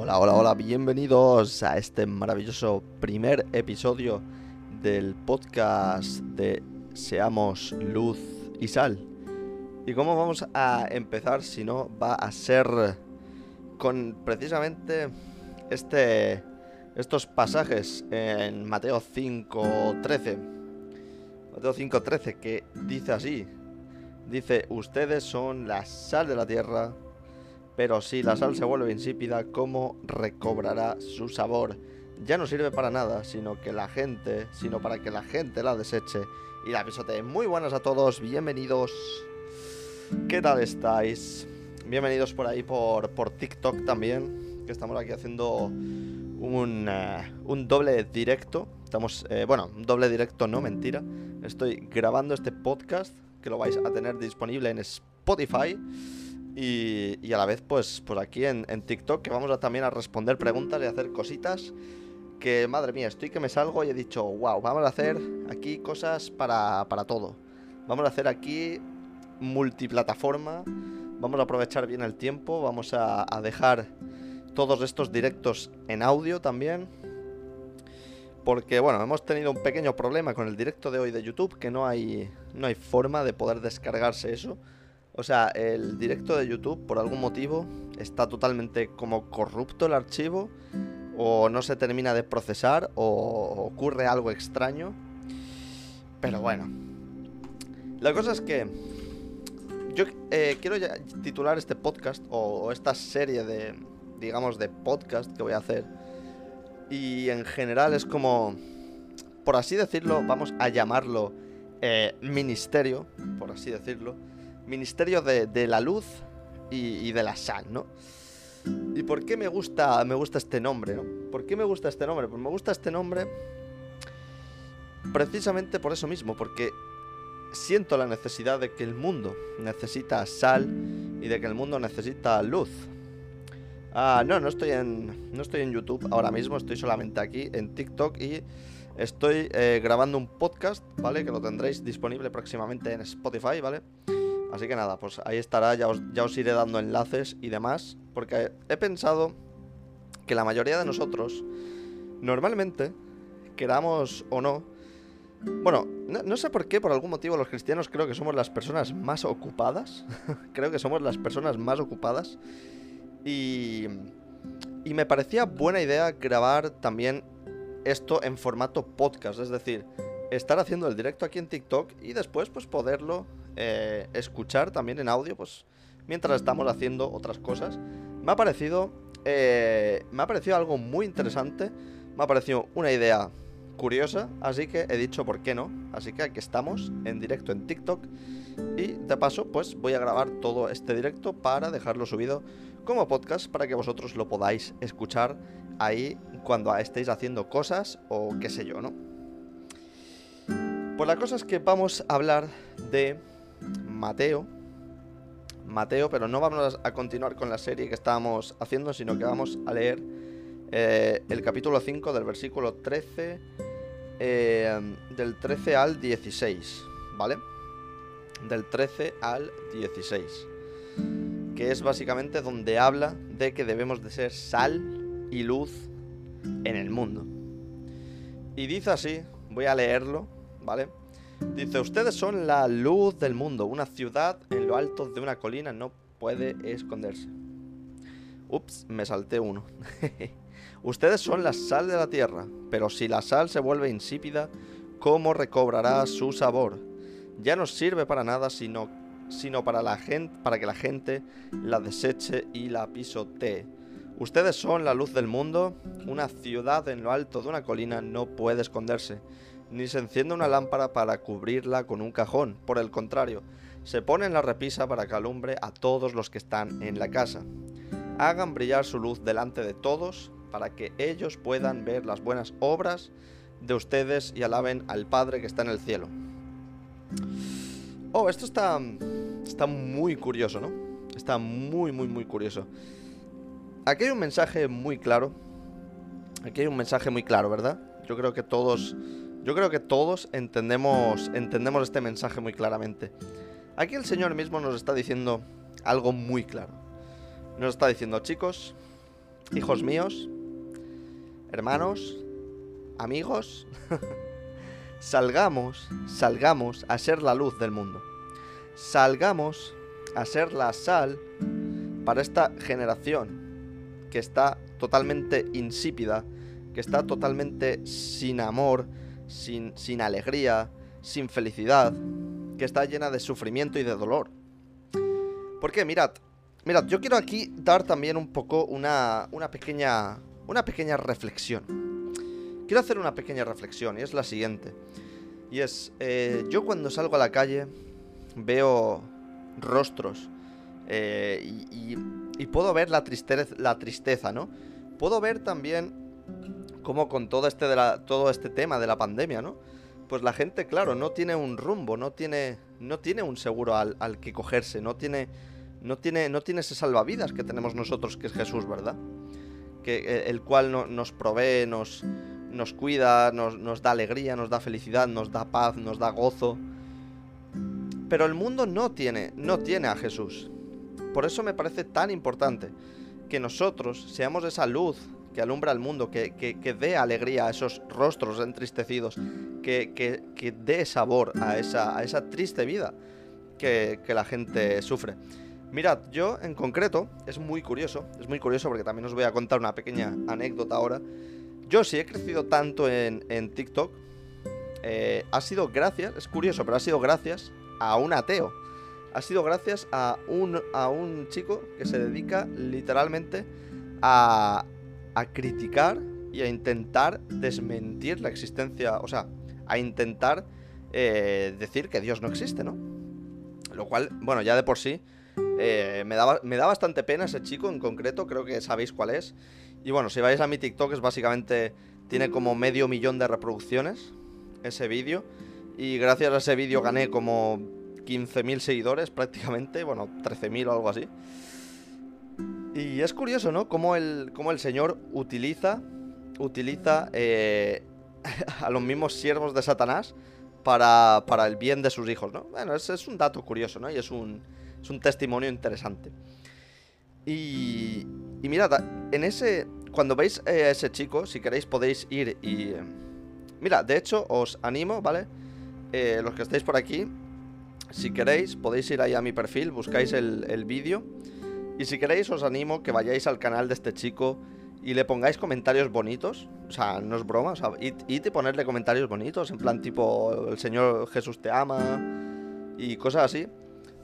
Hola, hola, hola, bienvenidos a este maravilloso primer episodio del podcast de Seamos Luz y Sal. ¿Y cómo vamos a empezar si no va a ser con precisamente este, estos pasajes en Mateo 5.13? Mateo 5.13 que dice así, dice, ustedes son la sal de la tierra pero si la sal se vuelve insípida, ¿cómo recobrará su sabor? Ya no sirve para nada, sino que la gente, sino para que la gente la deseche y la pisotee. Muy buenas a todos, bienvenidos. ¿Qué tal estáis? Bienvenidos por ahí por, por TikTok también, que estamos aquí haciendo un, eh, un doble directo. Estamos, eh, bueno, un doble directo, no mentira. Estoy grabando este podcast que lo vais a tener disponible en Spotify. Y, a la vez, pues, pues aquí en, TikTok, que vamos a también a responder preguntas y hacer cositas. Que madre mía, estoy que me salgo y he dicho, wow, vamos a hacer aquí cosas para, para todo. Vamos a hacer aquí multiplataforma. Vamos a aprovechar bien el tiempo. Vamos a, dejar todos estos directos en audio también. Porque bueno, hemos tenido un pequeño problema con el directo de hoy de YouTube, que no hay, no hay forma de poder descargarse eso. O sea, el directo de YouTube, por algún motivo, está totalmente como corrupto el archivo, o no se termina de procesar, o ocurre algo extraño. Pero bueno. La cosa es que yo eh, quiero titular este podcast, o, esta serie de, digamos, de podcast que voy a hacer. Y en general es como, por así decirlo, vamos a llamarlo eh, ministerio, por así decirlo Ministerio de, la Luz y, de la Sal, ¿no? ¿Y por qué me gusta, me gusta este nombre, no? ¿Por qué me gusta este nombre? Pues me gusta este nombre precisamente por eso mismo, porque siento la necesidad de que el mundo necesita sal y de que el mundo necesita luz. Ah, no, no estoy en, no estoy en YouTube ahora mismo, estoy solamente aquí en TikTok y estoy eh, grabando un podcast, ¿vale? Que lo tendréis disponible próximamente en Spotify, ¿vale? Así que nada, pues ahí estará, ya os, ya os iré dando enlaces y demás, porque he pensado que la mayoría de nosotros, normalmente, queramos o no, bueno, no, sé por qué, por algún motivo los cristianos creo que somos las personas más ocupadas, creo que somos las personas más ocupadas, y, y me parecía buena idea grabar también esto en formato podcast, es decir, estar haciendo el directo aquí en TikTok y después pues poderlo eh, escuchar también en audio, pues mientras estamos haciendo otras cosas. Me ha parecido, eh, me ha parecido algo muy interesante, me ha parecido una idea curiosa, así que he dicho por qué no. Así que aquí estamos en directo en TikTok y de paso pues voy a grabar todo este directo para dejarlo subido como podcast para que vosotros lo podáis escuchar ahí cuando estéis haciendo cosas o qué sé yo, ¿no? Pues la cosa es que vamos a hablar de Mateo. Mateo, pero no vamos a continuar con la serie que estábamos haciendo, sino que vamos a leer eh, el capítulo 5 del versículo 13, eh, del 13 al 16, ¿vale? Del 13 al 16, que es básicamente donde habla de que debemos de ser sal y luz en el mundo. Y dice así, voy a leerlo, ¿vale? Dice, ustedes son la luz del mundo. Una ciudad en lo alto de una colina no puede esconderse. Ups, me salté uno. ustedes son la sal de la tierra, pero si la sal se vuelve insípida, ¿cómo recobrará su sabor? Ya no sirve para nada sino, sino para, la gente, para que la gente la deseche y la pisotee. Ustedes son la luz del mundo. Una ciudad en lo alto de una colina no puede esconderse ni se enciende una lámpara para cubrirla con un cajón. Por el contrario, se pone en la repisa para que alumbre a todos los que están en la casa. Hagan brillar su luz delante de todos para que ellos puedan ver las buenas obras de ustedes y alaben al Padre que está en el cielo. Oh, esto está, está muy curioso, ¿no? Está muy, muy, muy curioso. Aquí hay un mensaje muy claro. Aquí hay un mensaje muy claro, ¿verdad? Yo creo que todos yo creo que todos entendemos, entendemos este mensaje muy claramente. Aquí el Señor mismo nos está diciendo algo muy claro. Nos está diciendo, chicos, hijos míos, hermanos, amigos, salgamos, salgamos a ser la luz del mundo. Salgamos a ser la sal para esta generación que está totalmente insípida, que está totalmente sin amor, sin, alegría, sin felicidad, que está llena de sufrimiento y de dolor. Porque mirad, mirad, yo quiero aquí dar también un poco una, una pequeña una pequeña reflexión. Quiero hacer una pequeña reflexión y es la siguiente. Y es, eh, yo cuando salgo a la calle veo rostros eh, y, puedo ver la tristeza, la tristeza, ¿no? Puedo ver también cómo con todo este, todo este tema de la pandemia, ¿no? Pues la gente, claro, no tiene un rumbo, no tiene, no tiene un seguro al, al que cogerse, no tiene, no, tiene, no tiene ese salvavidas que tenemos nosotros, que es Jesús, ¿verdad? que, eh, el cual nos provee, nos, nos cuida, nos, nos da alegría, nos da felicidad, nos da paz, nos da gozo. Pero el mundo no tiene, no tiene a Jesús. Por eso me parece tan importante que nosotros seamos esa luz que alumbra el mundo, que, que, dé alegría a esos rostros entristecidos, que, que dé sabor a esa, a esa triste vida que, la gente sufre. Mirad, yo en concreto, es muy curioso, es muy curioso porque también os voy a contar una pequeña anécdota ahora. Yo si he crecido tanto en, TikTok, eh, ha sido gracias, es curioso, pero ha sido gracias a un ateo. Ha sido gracias a un, a un chico que se dedica literalmente a, a criticar y a intentar desmentir la existencia, o sea, a intentar eh, decir que Dios no existe, ¿no? Lo cual, bueno, ya de por sí eh, me, da, me da bastante pena ese chico en concreto, creo que sabéis cuál es. Y bueno, si vais a mi TikTok es básicamente... Tiene como medio millón de reproducciones ese vídeo. Y gracias a ese vídeo gané como 15.000 seguidores prácticamente, bueno, 13.000 o algo así. Y es curioso, ¿no? Cómo el, cómo el señor utiliza, utiliza eh, a los mismos siervos de Satanás para, para, el bien de sus hijos, ¿no? Bueno, es, es un dato curioso, ¿no? Y es un, es un testimonio interesante. Y, y mirad, en ese, cuando veis a ese chico, si queréis podéis ir y... Mira, de hecho os animo, ¿vale? Eh, los que estáis por aquí, si queréis podéis ir ahí a mi perfil, buscáis el, el vídeo. Y si queréis os animo que vayáis al canal de este chico y le pongáis comentarios bonitos. O sea, no es broma, o sea, id, y ponerle comentarios bonitos, en plan tipo, el Señor Jesús te ama y cosas así.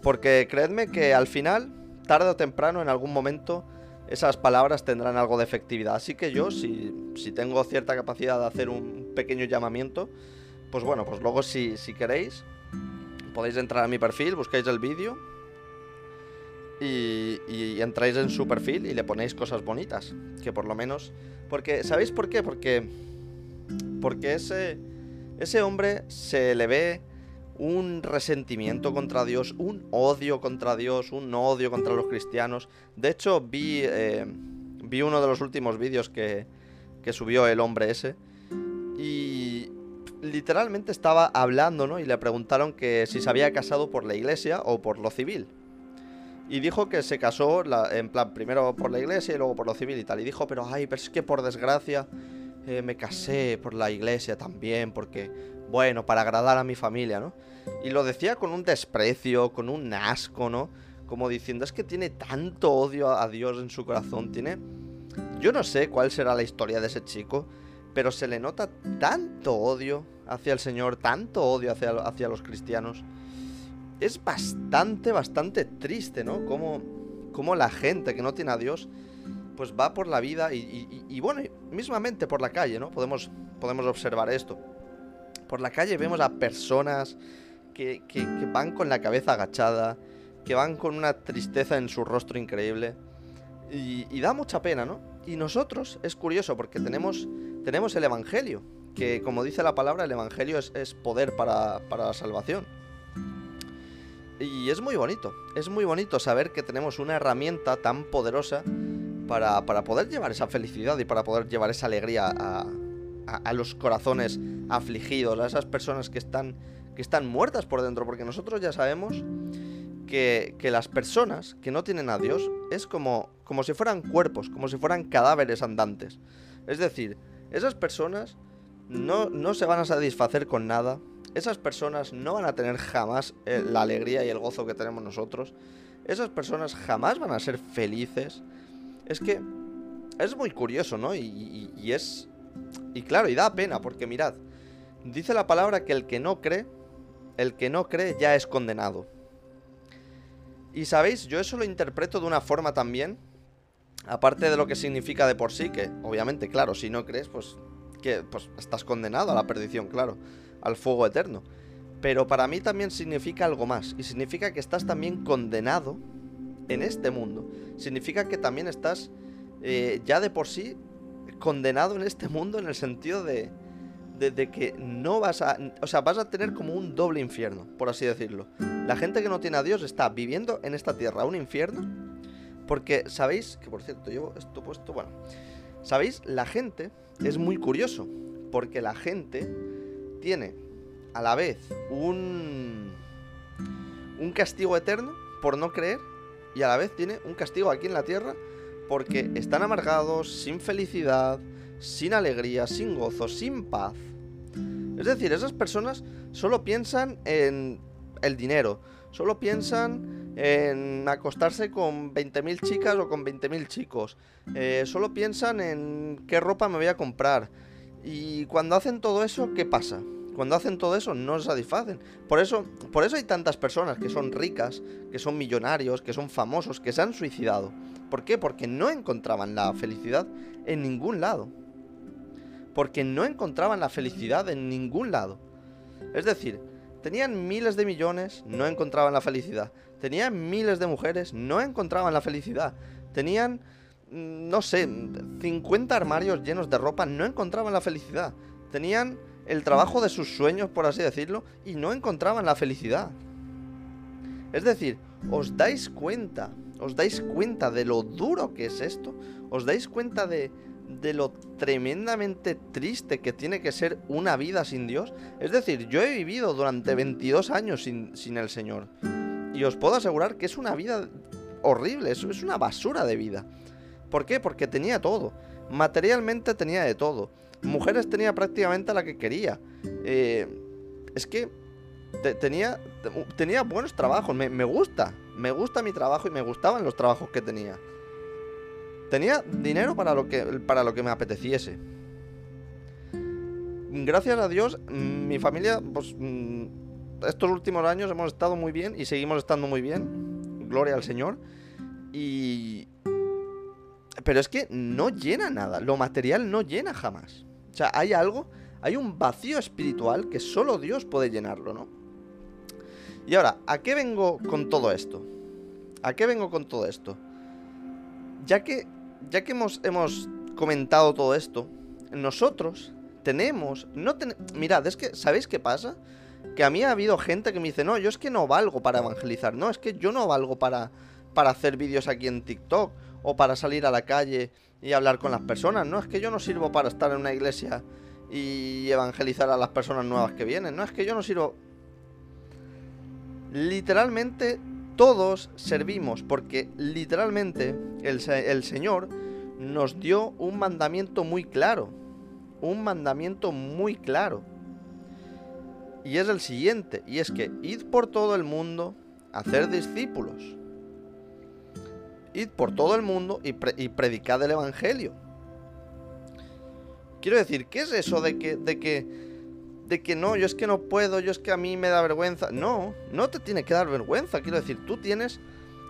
Porque creedme que al final, tarde o temprano, en algún momento, esas palabras tendrán algo de efectividad. Así que yo, si, tengo cierta capacidad de hacer un pequeño llamamiento, pues bueno, pues luego si, si queréis, podéis entrar a mi perfil, buscáis el vídeo y, y, entráis en su perfil y le ponéis cosas bonitas. Que por lo menos... Porque, ¿sabéis por qué? Porque... Porque ese, ese hombre se le ve un resentimiento contra Dios, un odio contra Dios, un odio contra los cristianos. De hecho, vi, eh, vi uno de los últimos vídeos que, que subió el hombre ese y literalmente estaba hablando, ¿no? Y le preguntaron que si se había casado por la iglesia o por lo civil. Y dijo que se casó, en plan, primero por la iglesia y luego por lo civil y tal. Y dijo, pero ay, pero es que por desgracia eh, me casé por la iglesia también, porque bueno, para agradar a mi familia, ¿no? Y lo decía con un desprecio, con un asco, ¿no? Como diciendo, es que tiene tanto odio a Dios en su corazón, tiene... Yo no sé cuál será la historia de ese chico, pero se le nota tanto odio hacia el Señor, tanto odio hacia, hacia los cristianos. Es bastante, bastante triste, ¿no? Como, como la gente que no tiene a Dios, pues va por la vida y, y bueno, mismamente por la calle, ¿no? Podemos, podemos observar esto. Por la calle vemos a personas que, van con la cabeza agachada, que van con una tristeza en su rostro increíble. Y, da mucha pena, ¿no? Y nosotros, es curioso, porque tenemos, tenemos el Evangelio, que como dice la palabra, el Evangelio es, poder para, la salvación. Y es muy bonito, es muy bonito saber que tenemos una herramienta tan poderosa para, para poder llevar esa felicidad y para poder llevar esa alegría a, a, los corazones afligidos, a esas personas que están, que están muertas por dentro, porque nosotros ya sabemos que, que, que, las personas que no tienen a Dios es como, como si fueran cuerpos, como si fueran cadáveres andantes. Es decir, esas personas no, no se van a satisfacer con nada, esas personas no van a tener jamás eh, la alegría y el gozo que tenemos nosotros, esas personas jamás van a ser felices. Es que es muy curioso, ¿no? Y, es... Y claro, y da pena, porque mirad, dice la palabra que el que no cree, el que no cree ya es condenado. Y sabéis, yo eso lo interpreto de una forma también, aparte de lo que significa de por sí, que obviamente, claro, si no crees, pues, que, pues estás condenado a la perdición, claro, al fuego eterno. Pero para mí también significa algo más, y significa que estás también condenado en este mundo. Significa que también estás eh, ya de por sí condenado en este mundo en el sentido de, de, que no vas a... O sea, vas a tener como un doble infierno, por así decirlo. La gente que no tiene a Dios está viviendo en esta tierra un infierno. Porque, ¿sabéis? Que por cierto, llevo esto puesto, bueno. ¿Sabéis? La gente es muy curioso. Porque la gente tiene a la vez un... Un castigo eterno por no creer. Y a la vez tiene un castigo aquí en la tierra porque están amargados, sin felicidad, sin alegría, sin gozo, sin paz. Es decir, esas personas solo piensan en el dinero, solo piensan en acostarse con 20.000 chicas o con 20.000 chicos, eh, solo piensan en qué ropa me voy a comprar. Y cuando hacen todo eso, ¿qué pasa? Cuando hacen todo eso no se satisfacen. Por eso, por eso hay tantas personas que son ricas, que son millonarios, que son famosos, que se han suicidado. ¿Por qué? Porque no encontraban la felicidad en ningún lado porque no encontraban la felicidad en ningún lado. Es decir, tenían miles de millones, no encontraban la felicidad. Tenían miles de mujeres, no encontraban la felicidad. Tenían, no sé, 50 armarios llenos de ropa, no encontraban la felicidad. Tenían el trabajo de sus sueños, por así decirlo, y no encontraban la felicidad. Es decir, ¿os dais cuenta? ¿Os dais cuenta de lo duro que es esto? ¿Os dais cuenta de, de lo tremendamente triste que tiene que ser una vida sin Dios. Es decir, yo he vivido durante 22 años sin, sin el Señor. Y os puedo asegurar que es una vida horrible, es, es una basura de vida. ¿Por qué? Porque tenía todo. Materialmente tenía de todo. Mujeres tenía prácticamente la que quería. Eh, es que tenía, tenía buenos trabajos. Me, gusta. Me gusta mi trabajo y me gustaban los trabajos que tenía. Tenía dinero para lo que, para lo que me apeteciese. Gracias a Dios, mm, mi familia, pues, mm, estos últimos años hemos estado muy bien y seguimos estando muy bien. Gloria al Señor. Y... Pero es que no llena nada. Lo material no llena jamás. O sea, hay algo, hay un vacío espiritual que solo Dios puede llenarlo, ¿no? Y ahora, ¿a qué vengo con todo esto? ¿A qué vengo con todo esto? Ya que ya que hemos, hemos comentado todo esto, nosotros tenemos, no mirad, es que, ¿sabéis qué pasa? Que a mí ha habido gente que me dice, no, yo es que no valgo para evangelizar, no, es que yo no valgo para, para hacer vídeos aquí en TikTok o para salir a la calle y hablar con las personas, no, es que yo no sirvo para estar en una iglesia y evangelizar a las personas nuevas que vienen, no, es que yo no sirvo... Literalmente todos servimos porque literalmente el, Señor nos dio un mandamiento muy claro. Un mandamiento muy claro. Y es el siguiente, y es que id por todo el mundo a hacer discípulos. Id por todo el mundo y, predicad el Evangelio. Quiero decir, ¿qué es eso de que, de que de que no, yo es que no puedo, yo es que a mí me da vergüenza. No, no te tiene que dar vergüenza. Quiero decir, tú tienes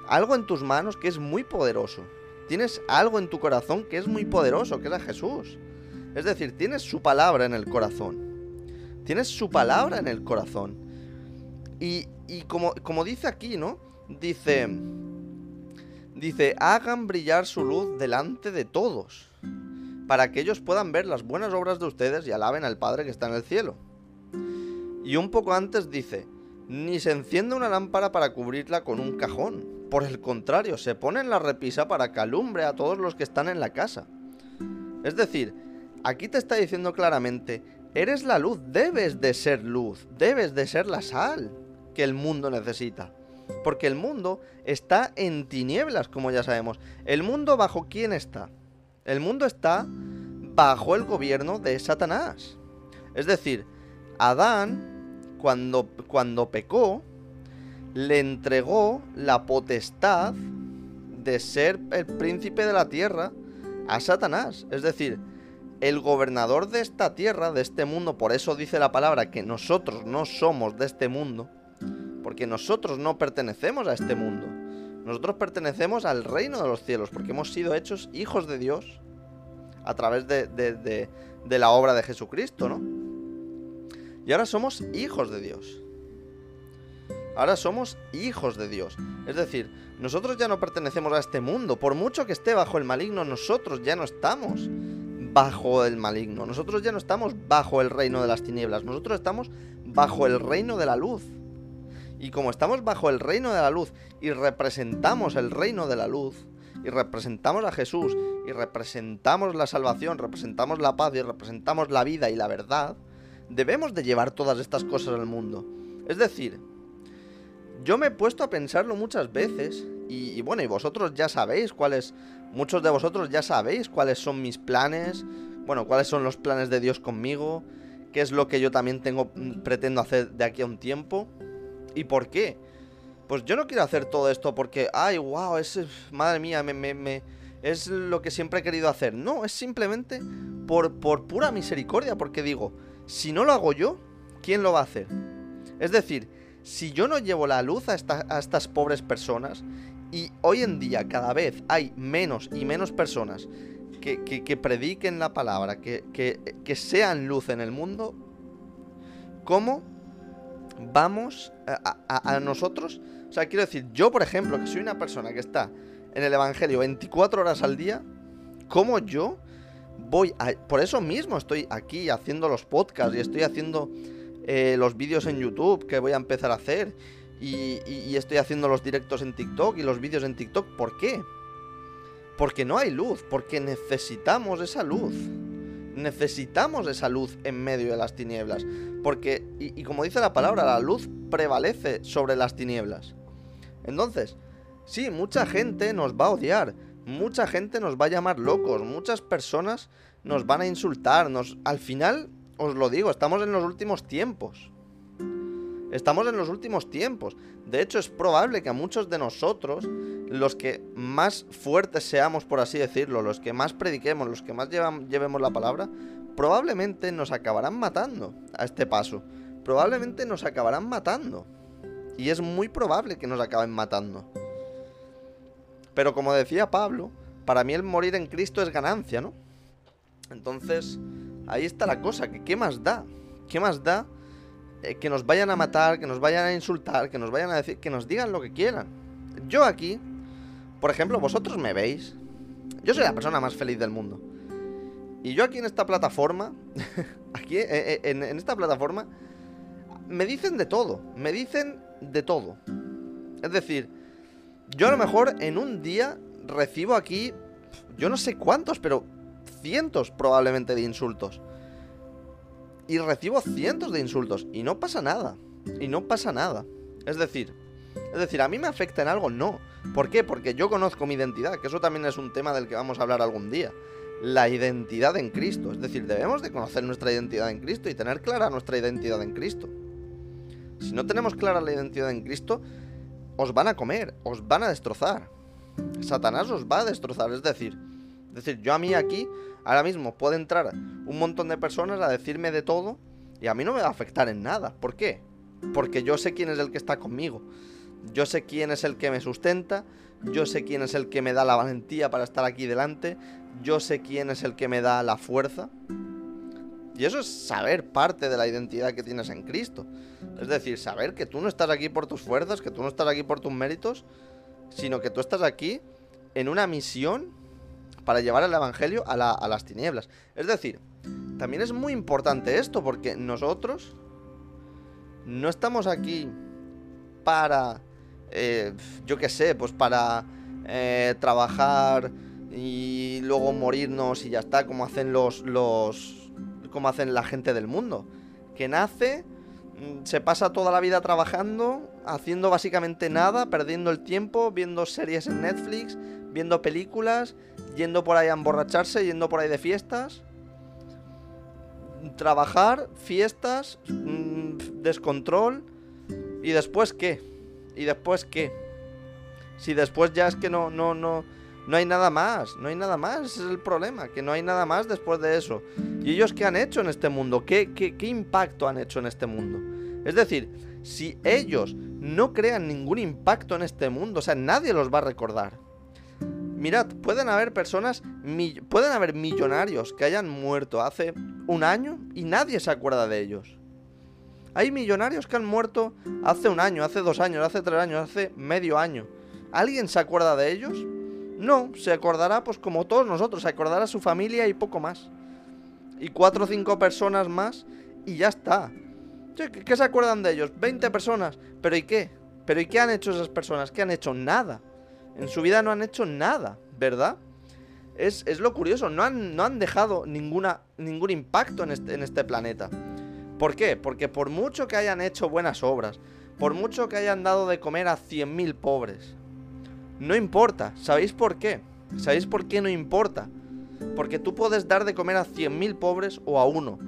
algo en tus manos que es muy poderoso. Tienes algo en tu corazón que es muy poderoso, que es a Jesús. Es decir, tienes su palabra en el corazón. Tienes su palabra en el corazón. Y, y como, como dice aquí, ¿no? Dice, dice, hagan brillar su luz delante de todos para que ellos puedan ver las buenas obras de ustedes y alaben al Padre que está en el cielo. Y un poco antes dice, ni se enciende una lámpara para cubrirla con un cajón. Por el contrario, se pone en la repisa para que alumbre a todos los que están en la casa. Es decir, aquí te está diciendo claramente, eres la luz, debes de ser luz, debes de ser la sal que el mundo necesita. Porque el mundo está en tinieblas, como ya sabemos. ¿El mundo bajo quién está? El mundo está bajo el gobierno de Satanás. Es decir, Adán, cuando, cuando pecó, le entregó la potestad de ser el príncipe de la tierra a Satanás. Es decir, el gobernador de esta tierra, de este mundo, por eso dice la palabra que nosotros no somos de este mundo, porque nosotros no pertenecemos a este mundo. Nosotros pertenecemos al reino de los cielos, porque hemos sido hechos hijos de Dios a través de, la obra de Jesucristo, ¿no? Y ahora somos hijos de Dios. Ahora somos hijos de Dios. Es decir, nosotros ya no pertenecemos a este mundo. Por mucho que esté bajo el maligno, nosotros ya no estamos bajo el maligno. Nosotros ya no estamos bajo el reino de las tinieblas. Nosotros estamos bajo el reino de la luz. Y como estamos bajo el reino de la luz y representamos el reino de la luz, y representamos a Jesús, y representamos la salvación, representamos la paz y representamos la vida y la verdad, debemos de llevar todas estas cosas al mundo. Es decir, yo me he puesto a pensarlo muchas veces y, bueno, y vosotros ya sabéis cuáles, muchos de vosotros ya sabéis cuáles son mis planes, bueno, cuáles son los planes de Dios conmigo, qué es lo que yo también tengo, mm, pretendo hacer de aquí a un tiempo y por qué. Pues yo no quiero hacer todo esto porque, ay, wow, es, madre mía, me, me, es lo que siempre he querido hacer. No, es simplemente por, por pura misericordia, porque digo, si no lo hago yo, ¿quién lo va a hacer? Es decir, si yo no llevo la luz a, estas pobres personas, y hoy en día cada vez hay menos y menos personas que, prediquen la palabra, que, que, sean luz en el mundo, ¿cómo vamos a, nosotros? O sea, quiero decir, yo por ejemplo, que soy una persona que está en el Evangelio 24 horas al día, ¿cómo yo voy a... Por eso mismo estoy aquí haciendo los podcasts y estoy haciendo eh, los vídeos en YouTube que voy a empezar a hacer. Y, estoy haciendo los directos en TikTok y los vídeos en TikTok. ¿Por qué? Porque no hay luz, porque necesitamos esa luz. Necesitamos esa luz en medio de las tinieblas. Porque, y, como dice la palabra, la luz prevalece sobre las tinieblas. Entonces, sí, mucha gente nos va a odiar, mucha gente nos va a llamar locos, muchas personas nos van a insultar, nos, al final os lo digo, estamos en los últimos tiempos. Estamos en los últimos tiempos. De hecho, es probable que a muchos de nosotros, los que más fuertes seamos, por así decirlo, los que más prediquemos, los que más llevemos la palabra, probablemente nos acabarán matando a este paso. Probablemente nos acabarán matando. Y es muy probable que nos acaben matando. Pero como decía Pablo, para mí el morir en Cristo es ganancia, ¿no? Entonces, Ahí está la cosa, que qué más da, qué más da eh, que nos vayan a matar, que nos vayan a insultar, que nos vayan a decir, que nos digan lo que quieran. Yo aquí, por ejemplo, vosotros me veis, yo soy la persona más feliz del mundo. Y yo aquí en esta plataforma, aquí eh, eh, en, en esta plataforma, me dicen de todo, me dicen de todo. Es decir, yo a lo mejor en un día recibo aquí, yo no sé cuántos, pero cientos probablemente de insultos. Y recibo cientos de insultos y no pasa nada. Y no pasa nada. Es decir, es decir, ¿a mí me afecta en algo? No. ¿Por qué? Porque yo conozco mi identidad, que eso también es un tema del que vamos a hablar algún día. La identidad en Cristo. Es decir, debemos de conocer nuestra identidad en Cristo y tener clara nuestra identidad en Cristo. Si no tenemos clara la identidad en Cristo, os van a comer, os van a destrozar. Satanás os va a destrozar. Es decir, es decir, yo a mí aquí, ahora mismo, puede entrar un montón de personas a decirme de todo y a mí no me va a afectar en nada. ¿Por qué? Porque yo sé quién es el que está conmigo. Yo sé quién es el que me sustenta. Yo sé quién es el que me da la valentía para estar aquí delante. Yo sé quién es el que me da la fuerza. Y eso es saber parte de la identidad que tienes en Cristo. Es decir, saber que tú no estás aquí por tus fuerzas, que tú no estás aquí por tus méritos, sino que tú estás aquí en una misión para llevar el Evangelio a, las tinieblas. Es decir, también es muy importante esto porque nosotros no estamos aquí para, eh, yo qué sé, pues para eh, trabajar y luego morirnos y ya está, como hacen los, los, como hacen la gente del mundo, que nace, mm, se pasa toda la vida trabajando, haciendo básicamente nada, perdiendo el tiempo, viendo series en Netflix, viendo películas, yendo por ahí a emborracharse, yendo por ahí de fiestas. Trabajar, fiestas, mm, descontrol. ¿Y después qué? ¿Y después qué? Si después ya es que no, no, no, no hay nada más, no hay nada más, ese es el problema, que no hay nada más después de eso. ¿Y ellos qué han hecho en este mundo? ¿Qué, qué, qué impacto han hecho en este mundo? Es decir, si ellos no crean ningún impacto en este mundo, o sea, nadie los va a recordar. Mirad, pueden haber personas, pueden haber millonarios que hayan muerto hace un año y nadie se acuerda de ellos. Hay millonarios que han muerto hace un año, hace dos años, hace tres años, hace medio año. ¿Alguien se acuerda de ellos? No, se acordará pues como todos nosotros, se acordará su familia y poco más. Y cuatro o cinco personas más y ya está. ¿Qué, se acuerdan de ellos? 20 personas. ¿Pero y qué? ¿Pero y qué han hecho esas personas? ¿Qué han hecho? Nada. En su vida no han hecho nada, ¿verdad? Es, lo curioso, no han, no han dejado ninguna, ningún impacto en este, en este planeta. ¿Por qué? Porque por mucho que hayan hecho buenas obras, por mucho que hayan dado de comer a 100.000 pobres, no importa. ¿Sabéis por qué? ¿Sabéis por qué no importa? Porque tú puedes dar de comer a 100.000 pobres o a uno.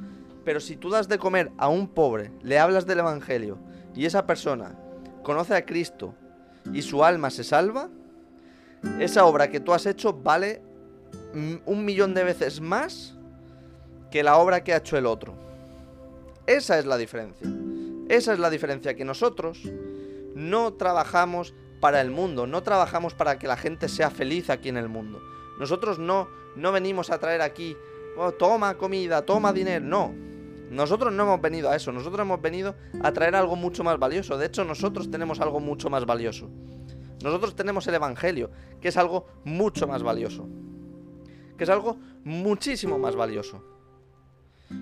Pero si tú das de comer a un pobre, le hablas del Evangelio y esa persona conoce a Cristo y su alma se salva, esa obra que tú has hecho vale un millón de veces más que la obra que ha hecho el otro. Esa es la diferencia. Esa es la diferencia, que nosotros no trabajamos para el mundo, no trabajamos para que la gente sea feliz aquí en el mundo. Nosotros no, no venimos a traer aquí, oh, toma comida, toma dinero, no. Nosotros no hemos venido a eso, nosotros hemos venido a traer algo mucho más valioso. De hecho, nosotros tenemos algo mucho más valioso. Nosotros tenemos el Evangelio, que es algo mucho más valioso. Que es algo muchísimo más valioso.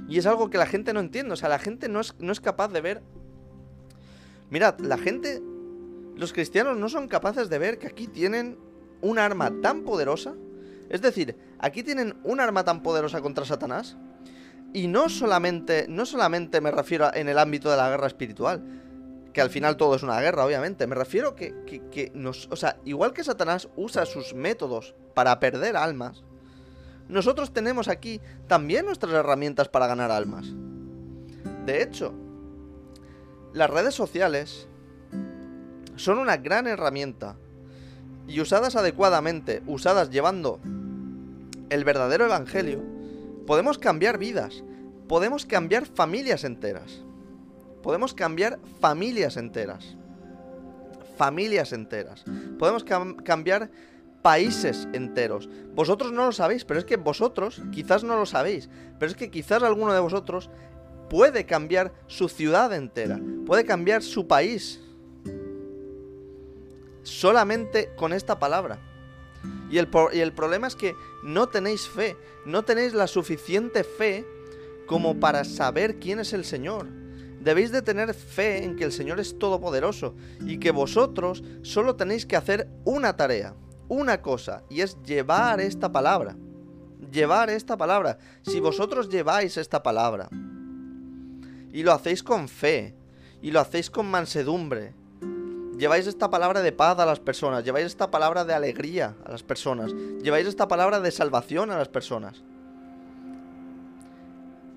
Y es algo que la gente no entiende. O sea, la gente no es, no es capaz de ver. Mirad, la gente. Los cristianos no son capaces de ver que aquí tienen un arma tan poderosa. Es decir, aquí tienen un arma tan poderosa contra Satanás. Y no solamente, no solamente me refiero en el ámbito de la guerra espiritual, que al final todo es una guerra, obviamente. Me refiero que, que, que nos. O sea, igual que Satanás usa sus métodos para perder almas, nosotros tenemos aquí también nuestras herramientas para ganar almas. De hecho, las redes sociales son una gran herramienta y usadas adecuadamente, usadas llevando el verdadero evangelio, podemos cambiar vidas, podemos cambiar familias enteras. Podemos cambiar familias enteras. Familias enteras. Podemos cambiar países enteros. Vosotros no lo sabéis, pero es que vosotros quizás no lo sabéis, pero es que quizás alguno de vosotros puede cambiar su ciudad entera, puede cambiar su país. Solamente con esta palabra. Y el, y el problema es que no tenéis fe, no tenéis la suficiente fe como para saber quién es el Señor. Debéis de tener fe en que el Señor es todopoderoso y que vosotros solo tenéis que hacer una tarea una cosa y es llevar esta palabra. Llevar esta palabra. Si vosotros lleváis esta palabra y lo hacéis con fe y lo hacéis con mansedumbre, lleváis esta palabra de paz a las personas, lleváis esta palabra de alegría a las personas, lleváis esta palabra de salvación a las personas.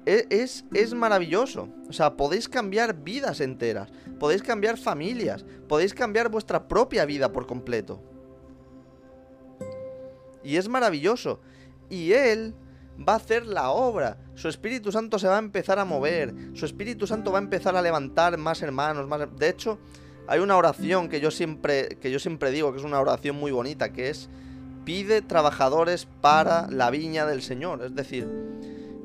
E, es, es, maravilloso. O sea, podéis cambiar vidas enteras, podéis cambiar familias, podéis cambiar vuestra propia vida por completo. Y es maravilloso. Y Él va a hacer la obra. Su Espíritu Santo se va a empezar a mover. Su Espíritu Santo va a empezar a levantar más hermanos. Más... De hecho, hay una oración que yo, siempre, que yo siempre digo que es una oración muy bonita, que es pide trabajadores para la viña del Señor. Es decir,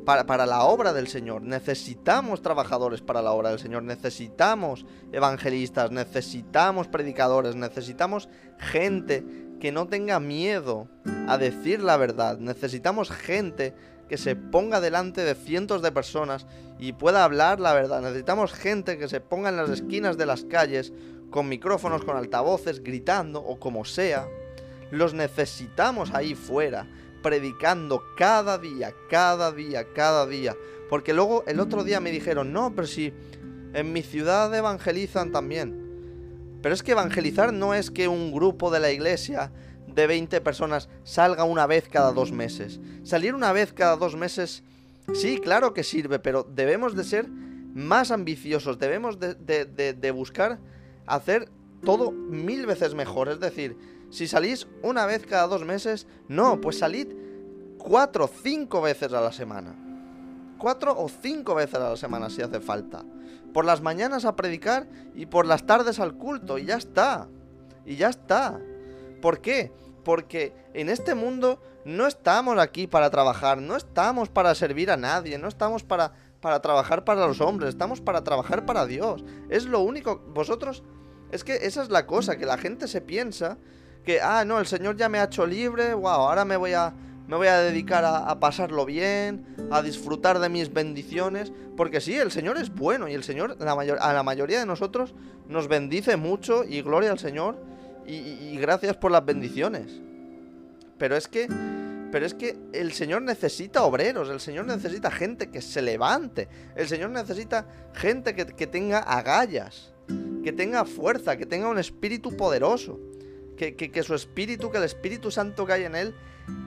para, para, la obra del Señor. Necesitamos trabajadores para la obra del Señor. Necesitamos evangelistas, necesitamos predicadores, necesitamos gente que no tenga miedo a decir la verdad. Necesitamos gente que se ponga delante de cientos de personas y pueda hablar la verdad. Necesitamos gente que se ponga en las esquinas de las calles con micrófonos, con altavoces, gritando o como sea. Los necesitamos ahí fuera, predicando cada día, cada día, cada día. Porque luego el otro día me dijeron, no, pero si En mi ciudad evangelizan también. Pero es que evangelizar no es que un grupo de la iglesia de 20 personas salga una vez cada dos meses. Salir una vez cada dos meses, sí, claro que sirve, pero debemos de ser más ambiciosos, debemos de, de buscar hacer todo mil veces mejor. Es decir, si salís una vez cada dos meses, no, pues salid cuatro o cinco veces a la semana. Cuatro o cinco veces a la semana si hace falta. Por las mañanas a predicar y por las tardes al culto. Y ya está. Y ya está. ¿Por qué? Porque en este mundo no estamos aquí para trabajar, no estamos para servir a nadie, no estamos para, para trabajar para los hombres, estamos para trabajar para Dios. Es lo único. Vosotros es que esa es la cosa, que la gente se piensa que, ah, no, el Señor ya me ha hecho libre, wow, ahora me voy a, me voy a dedicar a, pasarlo bien, a disfrutar de mis bendiciones, porque sí, el Señor es bueno y el Señor la a la mayoría de nosotros nos bendice mucho y gloria al Señor y, y gracias por las bendiciones. Pero es que pero es que el Señor necesita obreros, el Señor necesita gente que se levante, el Señor necesita gente que, que tenga agallas que tenga fuerza, que tenga un espíritu poderoso, que, su espíritu, que el Espíritu Santo que hay en él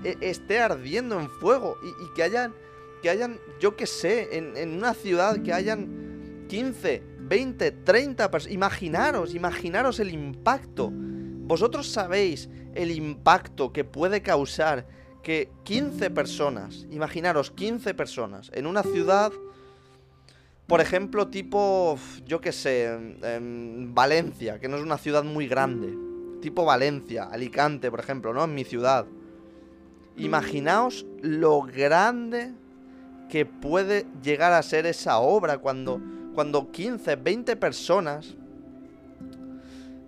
e, esté ardiendo en fuego y, que hayan, que hayan, yo que sé, en, en una ciudad que hayan 15, 20, 30 personas. Imaginaros, imaginaros el impacto. Vosotros sabéis el impacto que puede causar que 15 personas, imaginaros 15 personas en una ciudad por ejemplo, tipo, yo qué sé, Valencia, que no es una ciudad muy grande. Tipo Valencia, Alicante, por ejemplo, ¿no? En mi ciudad. Imaginaos lo grande que puede llegar a ser esa obra cuando, cuando 15, 20 personas...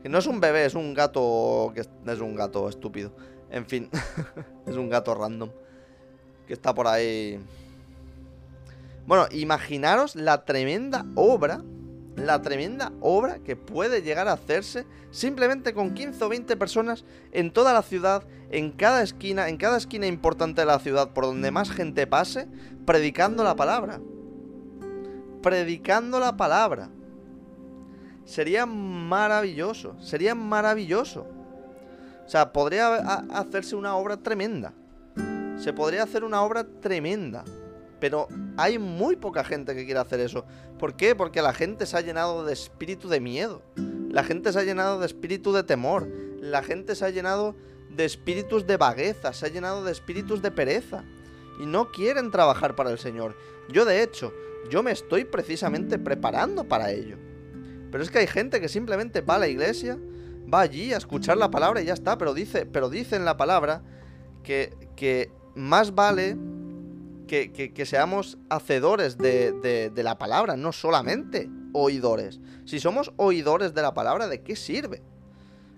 Que no es un bebé, es un gato... que es un gato estúpido. En fin, es un gato random. Que está por ahí bueno, imaginaros la tremenda obra, la tremenda obra que puede llegar a hacerse simplemente con 15 o 20 personas en toda la ciudad, en cada esquina, en cada esquina importante de la ciudad, por donde más gente pase, predicando la palabra. Predicando la palabra. Sería maravilloso, sería maravilloso. O sea, podría hacerse una obra tremenda. Se podría hacer una obra tremenda. Pero hay muy poca gente que quiere hacer eso. ¿Por qué? Porque la gente se ha llenado de espíritu de miedo. La gente se ha llenado de espíritu de temor. La gente se ha llenado de espíritus de vagueza. Se ha llenado de espíritus de pereza. Y no quieren trabajar para el Señor. Yo de hecho, yo me estoy precisamente preparando para ello. Pero es que hay gente que simplemente va a la iglesia, va allí a escuchar la palabra y ya está. Pero dice, pero dice en la palabra que, que más vale que, seamos hacedores de, la palabra, no solamente oidores. Si somos oidores de la palabra, ¿de qué sirve?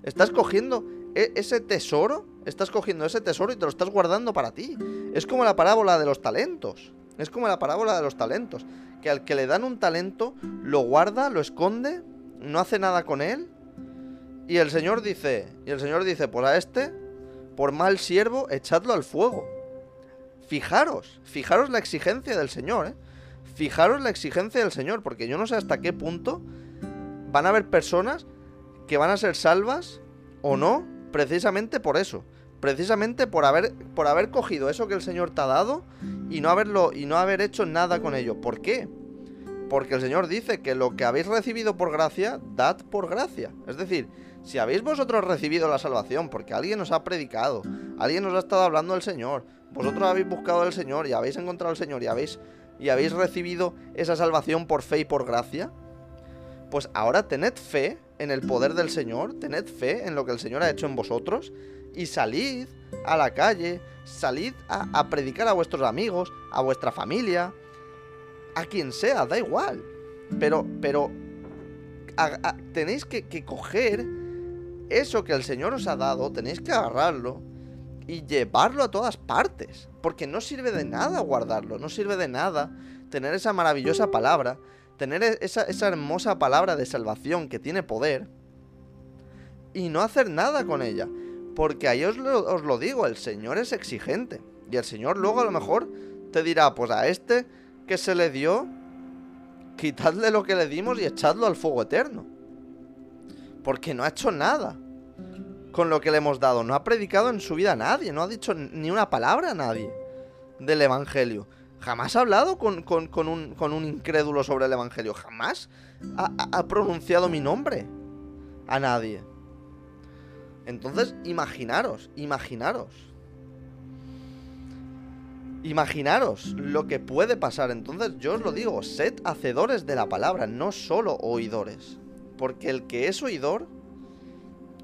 Estás cogiendo e, ese tesoro, estás cogiendo ese tesoro y te lo estás guardando para ti. Es como la parábola de los talentos. Es como la parábola de los talentos. Que al que le dan un talento, lo guarda, lo esconde, no hace nada con él. Y el Señor dice, y el Señor dice, por a este, por mal siervo, echadlo al fuego. Fijaros, fijaros la exigencia del Señor, ¿eh? Fijaros la exigencia del Señor, porque yo no sé hasta qué punto van a haber personas que van a ser salvas o no, precisamente por eso. Precisamente por haber, por haber cogido eso que el Señor te ha dado y no, haberlo, y no haber hecho nada con ello. ¿Por qué? Porque el Señor dice que lo que habéis recibido por gracia, dad por gracia. Es decir, si habéis vosotros recibido la salvación porque alguien os ha predicado, alguien os ha estado hablando del Señor, vosotros habéis buscado al Señor y habéis encontrado al Señor y habéis, y habéis recibido esa salvación por fe y por gracia, pues ahora tened fe en el poder del Señor, tened fe en lo que el Señor ha hecho en vosotros y salid a la calle, salid a, predicar a vuestros amigos, a vuestra familia, a quien sea, da igual. Pero, pero tenéis que, que coger eso que el Señor os ha dado, tenéis que agarrarlo y llevarlo a todas partes. Porque no sirve de nada guardarlo, no sirve de nada tener esa maravillosa palabra, tener e-, esa, hermosa palabra de salvación que tiene poder y no hacer nada con ella. Porque ahí os lo, os lo digo, el Señor es exigente. Y el Señor luego a lo mejor te dirá, pues a este que se le dio, quitadle lo que le dimos y echadlo al fuego eterno. Porque no ha hecho nada con lo que le hemos dado. No ha predicado en su vida a nadie, no ha dicho ni una palabra a nadie del Evangelio. Jamás ha hablado con, un, incrédulo sobre el Evangelio. Jamás ha pronunciado mi nombre a nadie. Entonces, imaginaros, imaginaros. Imaginaros lo que puede pasar. Entonces, yo os lo digo, sed hacedores de la palabra, no solo oidores. Porque el que es oidor,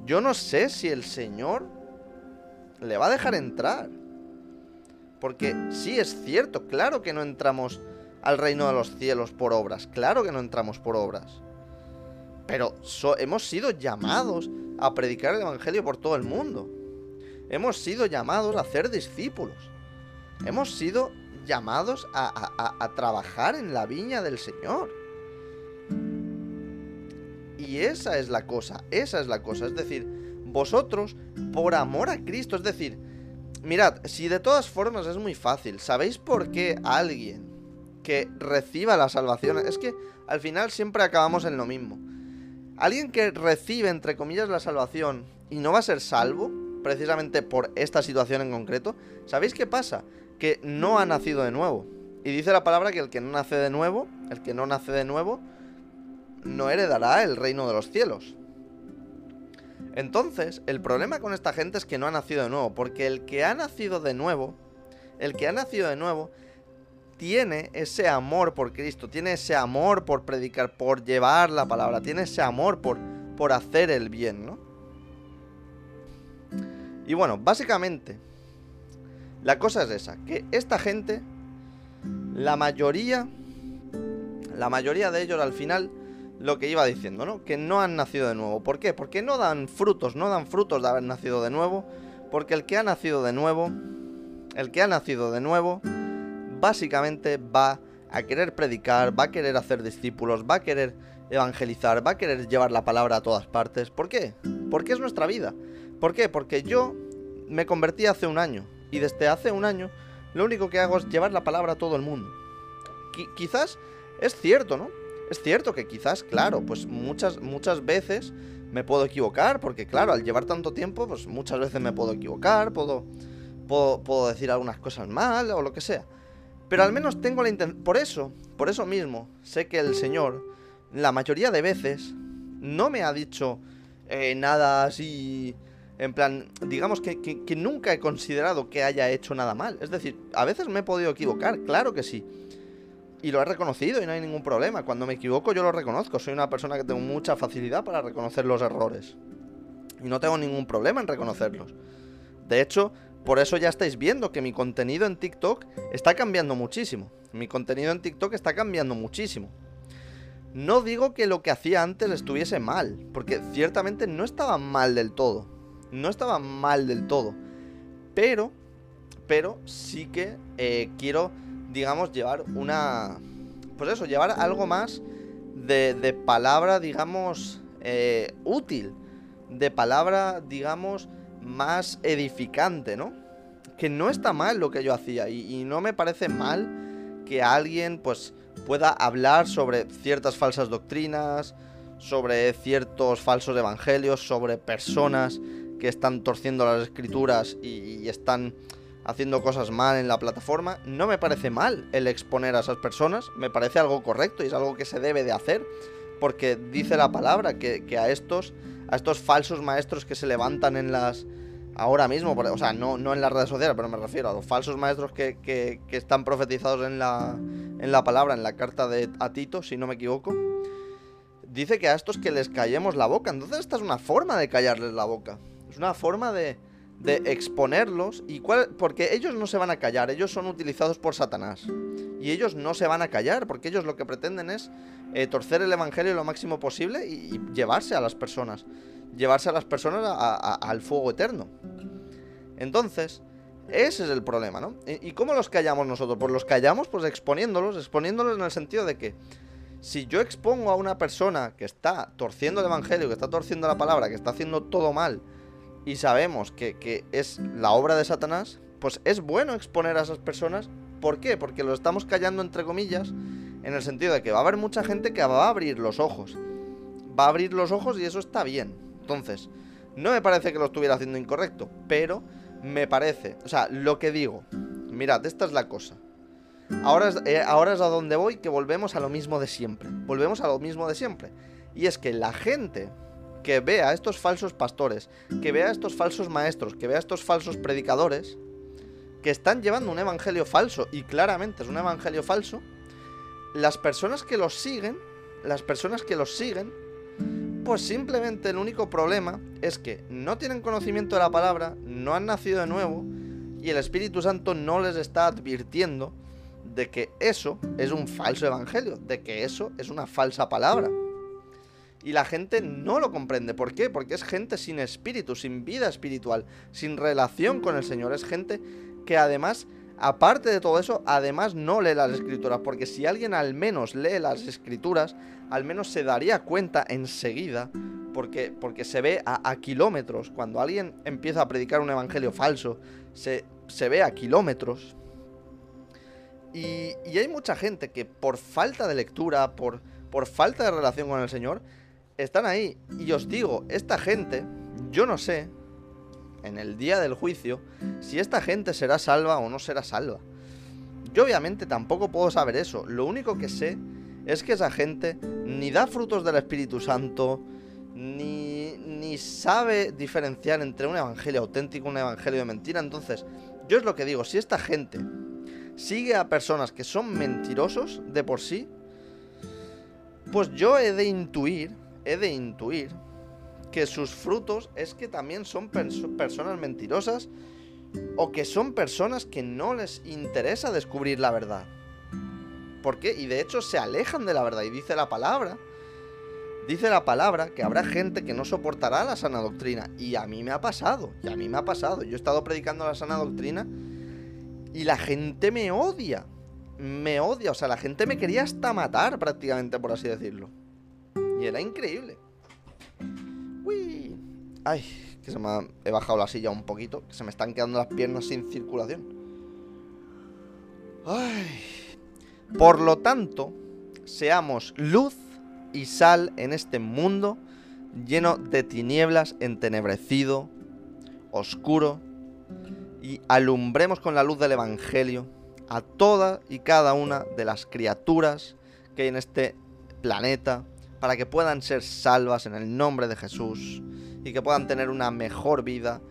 yo no sé si el Señor le va a dejar entrar. Porque sí es cierto, claro que no entramos al reino de los cielos por obras, claro que no entramos por obras. Pero hemos sido llamados a predicar el Evangelio por todo el mundo. Hemos sido llamados a ser discípulos. Hemos sido llamados a, trabajar en la viña del Señor. Y esa es la cosa, esa es la cosa. Es decir, vosotros, por amor a Cristo, es decir, mirad, si de todas formas es muy fácil, ¿sabéis por qué alguien que reciba la salvación? Es que al final siempre acabamos en lo mismo. Alguien que recibe, entre comillas, la salvación y no va a ser salvo, precisamente por esta situación en concreto, ¿sabéis qué pasa? Que no ha nacido de nuevo. Y dice la palabra que el que no nace de nuevo, el que no nace de nuevo, no heredará el reino de los cielos. Entonces, el problema con esta gente es que no ha nacido de nuevo, porque el que ha nacido de nuevo, el que ha nacido de nuevo, tiene ese amor por Cristo, tiene ese amor por predicar, por llevar la palabra, tiene ese amor por, por hacer el bien, ¿no? Y bueno, básicamente, la cosa es esa, que esta gente, la mayoría, la mayoría de ellos al final, lo que iba diciendo, ¿no? Que no han nacido de nuevo. ¿Por qué? Porque no dan frutos, no dan frutos de haber nacido de nuevo, porque el que ha nacido de nuevo, el que ha nacido de nuevo, básicamente va a querer predicar, va a querer hacer discípulos, va a querer evangelizar, va a querer llevar la palabra a todas partes. ¿Por qué? Porque es nuestra vida. ¿Por qué? Porque yo me convertí hace un año y desde hace un año lo único que hago es llevar la palabra a todo el mundo. quizás es cierto, ¿no? Es cierto que quizás, claro, pues muchas, muchas veces me puedo equivocar, porque claro, al llevar tanto tiempo, pues muchas veces me puedo equivocar, puedo, puedo, puedo decir algunas cosas mal o lo que sea. Pero al menos tengo la intención... Por eso, por eso mismo, sé que el Señor, la mayoría de veces, no me ha dicho eh, nada así... En plan, digamos que, que, nunca he considerado que haya hecho nada mal. Es decir, a veces me he podido equivocar, claro que sí. Y lo he reconocido y no hay ningún problema. Cuando me equivoco yo lo reconozco. Soy una persona que tengo mucha facilidad para reconocer los errores. Y no tengo ningún problema en reconocerlos. De hecho, por eso ya estáis viendo que mi contenido en TikTok está cambiando muchísimo. Mi contenido en TikTok está cambiando muchísimo. No digo que lo que hacía antes estuviese mal, porque ciertamente no estaba mal del todo. No estaba mal del todo. Pero, pero sí que eh, quiero, digamos, llevar una... Pues eso, llevar algo más de, palabra, digamos, eh, útil. De palabra, digamos, más edificante, ¿no? Que no está mal lo que yo hacía y, no me parece mal que alguien pues pueda hablar sobre ciertas falsas doctrinas, sobre ciertos falsos evangelios, sobre personas que están torciendo las escrituras y, están haciendo cosas mal en la plataforma. No me parece mal el exponer a esas personas, me parece algo correcto y es algo que se debe de hacer, porque dice la palabra que, que a estos a estos falsos maestros que se levantan en las... Ahora mismo, o sea, no, no en las redes sociales, pero me refiero a los falsos maestros que, que, están profetizados en la, en la palabra, en la carta de a Tito, si no me equivoco. Dice que a estos que les callemos la boca. Entonces esta es una forma de callarles la boca. Es una forma de, de exponerlos. y cuál, Porque ellos no se van a callar, ellos son utilizados por Satanás. Y ellos no se van a callar, porque ellos lo que pretenden es eh, torcer el Evangelio lo máximo posible y, llevarse a las personas. Llevarse a las personas al fuego eterno. Entonces, ese es el problema, ¿no? ¿Y, cómo los callamos nosotros? Pues los callamos pues exponiéndolos, exponiéndolos en el sentido de que si yo expongo a una persona que está torciendo el Evangelio, que está torciendo la palabra, que está haciendo todo mal, y sabemos que, que es la obra de Satanás, pues es bueno exponer a esas personas. ¿Por qué? Porque lo estamos callando entre comillas En el sentido de que va a haber mucha gente que va a abrir los ojos. Va a abrir los ojos y eso está bien. Entonces, no me parece que lo estuviera haciendo incorrecto, pero me parece, o sea, lo que digo, mirad, esta es la cosa. Ahora es, eh, ahora es a donde voy que volvemos a lo mismo de siempre. Volvemos a lo mismo de siempre. Y es que la gente que vea a estos falsos pastores, que vea a estos falsos maestros, que vea a estos falsos predicadores, que están llevando un evangelio falso, y claramente es un evangelio falso, las personas que los siguen, las personas que los siguen, pues simplemente el único problema es que no tienen conocimiento de la palabra, no han nacido de nuevo y el Espíritu Santo no les está advirtiendo de que eso es un falso evangelio, de que eso es una falsa palabra. Y la gente no lo comprende. ¿Por qué? Porque es gente sin espíritu, sin vida espiritual, sin relación con el Señor. Es gente que además, aparte de todo eso, además no lee las escrituras. Porque si alguien al menos lee las escrituras, al menos se daría cuenta enseguida, porque, porque se ve a, kilómetros, cuando alguien empieza a predicar un evangelio falso, se, se ve a kilómetros. Y, y, hay mucha gente que por falta de lectura, por, por falta de relación con el Señor, están ahí. Y os digo, esta gente, yo no sé, en el día del juicio, si esta gente será salva o no será salva. Yo obviamente tampoco puedo saber eso. Lo único que sé es que esa gente ni da frutos del Espíritu Santo, ni, ni sabe diferenciar entre un evangelio auténtico y un evangelio de mentira. Entonces, yo es lo que digo, si esta gente sigue a personas que son mentirosos de por sí, pues yo he de intuir, he de intuir que sus frutos es que también son personas mentirosas o que son personas que no les interesa descubrir la verdad. ¿Por qué? Y de hecho se alejan de la verdad. Y dice la palabra, dice la palabra que habrá gente que no soportará la sana doctrina. Y a mí me ha pasado, y a mí me ha pasado. Yo he estado predicando la sana doctrina y la gente me odia. Me odia, o sea, la gente me quería hasta matar prácticamente, por así decirlo. Y era increíble. Uy. Ay, que se me ha... He bajado la silla un poquito, que se me están quedando las piernas sin circulación. Ay. Por lo tanto, seamos luz y sal en este mundo lleno de tinieblas, entenebrecido, oscuro, y alumbremos con la luz del Evangelio a toda y cada una de las criaturas que hay en este planeta, para que puedan ser salvas en el nombre de Jesús y que puedan tener una mejor vida,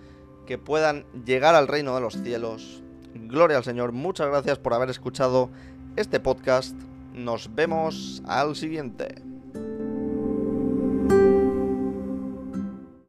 que puedan llegar al reino de los cielos. Gloria al Señor, muchas gracias por haber escuchado este podcast. Nos vemos al siguiente.